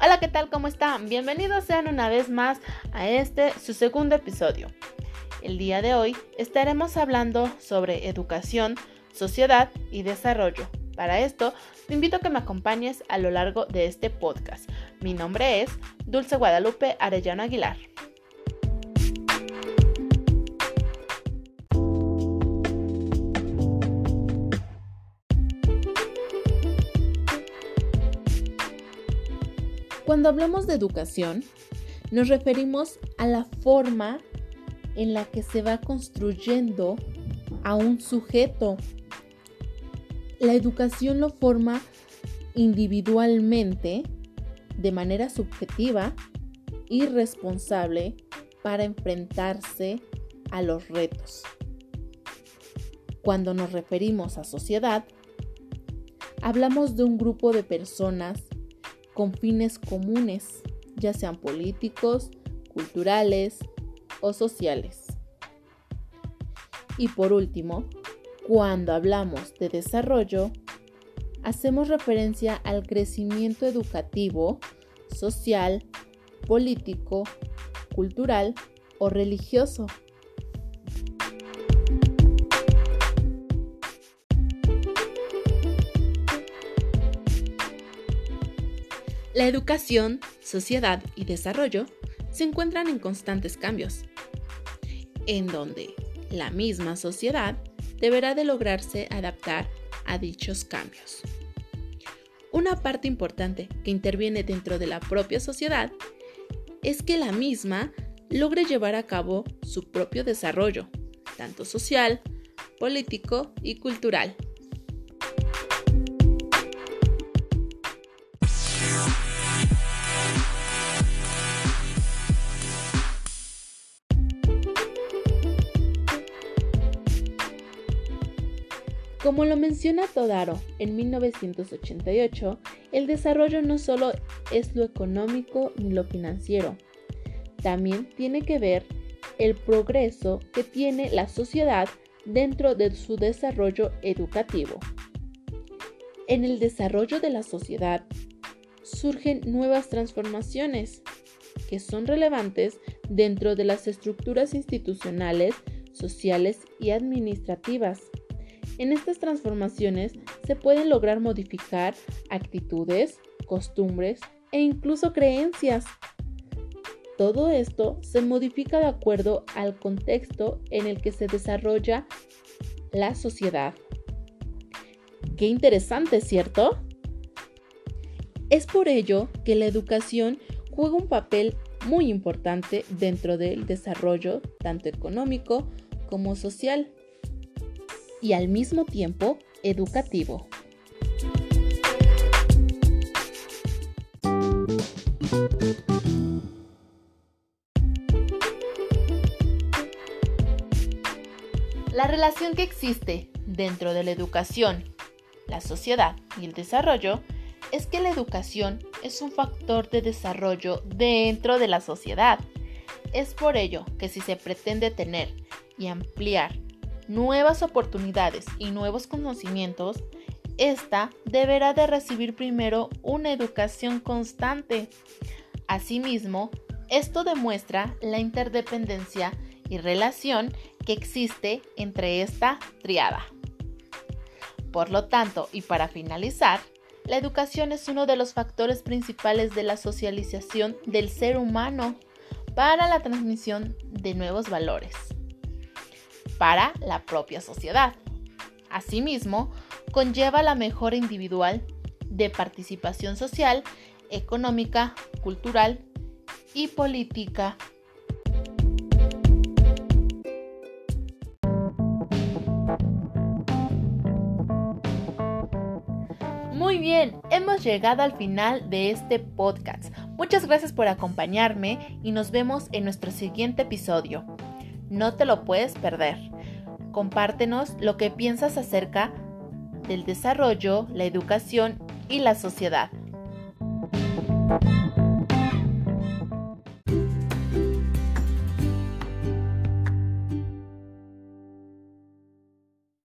Hola, ¿qué tal? ¿Cómo están? Bienvenidos sean una vez más a este, su segundo episodio. El día de hoy estaremos hablando sobre educación, sociedad y desarrollo. Para esto, te invito a que me acompañes a lo largo de este podcast. Mi nombre es Dulce Guadalupe Arellano Aguilar. Cuando hablamos de educación, nos referimos a la forma en la que se va construyendo a un sujeto. La educación lo forma individualmente, de manera subjetiva y responsable para enfrentarse a los retos. Cuando nos referimos a sociedad, hablamos de un grupo de personas con fines comunes, ya sean políticos, culturales o sociales. Y por último, cuando hablamos de desarrollo, hacemos referencia al crecimiento educativo, social, político, cultural o religioso La educación, sociedad y desarrollo se encuentran en constantes cambios, en donde la misma sociedad deberá de lograrse adaptar a dichos cambios. Una parte importante que interviene dentro de la propia sociedad es que la misma logre llevar a cabo su propio desarrollo, tanto social, político y cultural. Como lo menciona Todaro en 1988, el desarrollo no solo es lo económico ni lo financiero, también tiene que ver el progreso que tiene la sociedad dentro de su desarrollo educativo. En el desarrollo de la sociedad surgen nuevas transformaciones que son relevantes dentro de las estructuras institucionales, sociales y administrativas en estas transformaciones se pueden lograr modificar actitudes, costumbres e incluso creencias. Todo esto se modifica de acuerdo al contexto en el que se desarrolla la sociedad. Qué interesante, ¿cierto? Es por ello que la educación juega un papel muy importante dentro del desarrollo tanto económico como social y al mismo tiempo educativo. La relación que existe dentro de la educación, la sociedad y el desarrollo es que la educación es un factor de desarrollo dentro de la sociedad. Es por ello que si se pretende tener y ampliar nuevas oportunidades y nuevos conocimientos, esta deberá de recibir primero una educación constante. Asimismo, esto demuestra la interdependencia y relación que existe entre esta triada. Por lo tanto, y para finalizar, la educación es uno de los factores principales de la socialización del ser humano para la transmisión de nuevos valores para la propia sociedad. Asimismo, conlleva la mejora individual de participación social, económica, cultural y política. Muy bien, hemos llegado al final de este podcast. Muchas gracias por acompañarme y nos vemos en nuestro siguiente episodio. No te lo puedes perder. Compártenos lo que piensas acerca del desarrollo, la educación y la sociedad.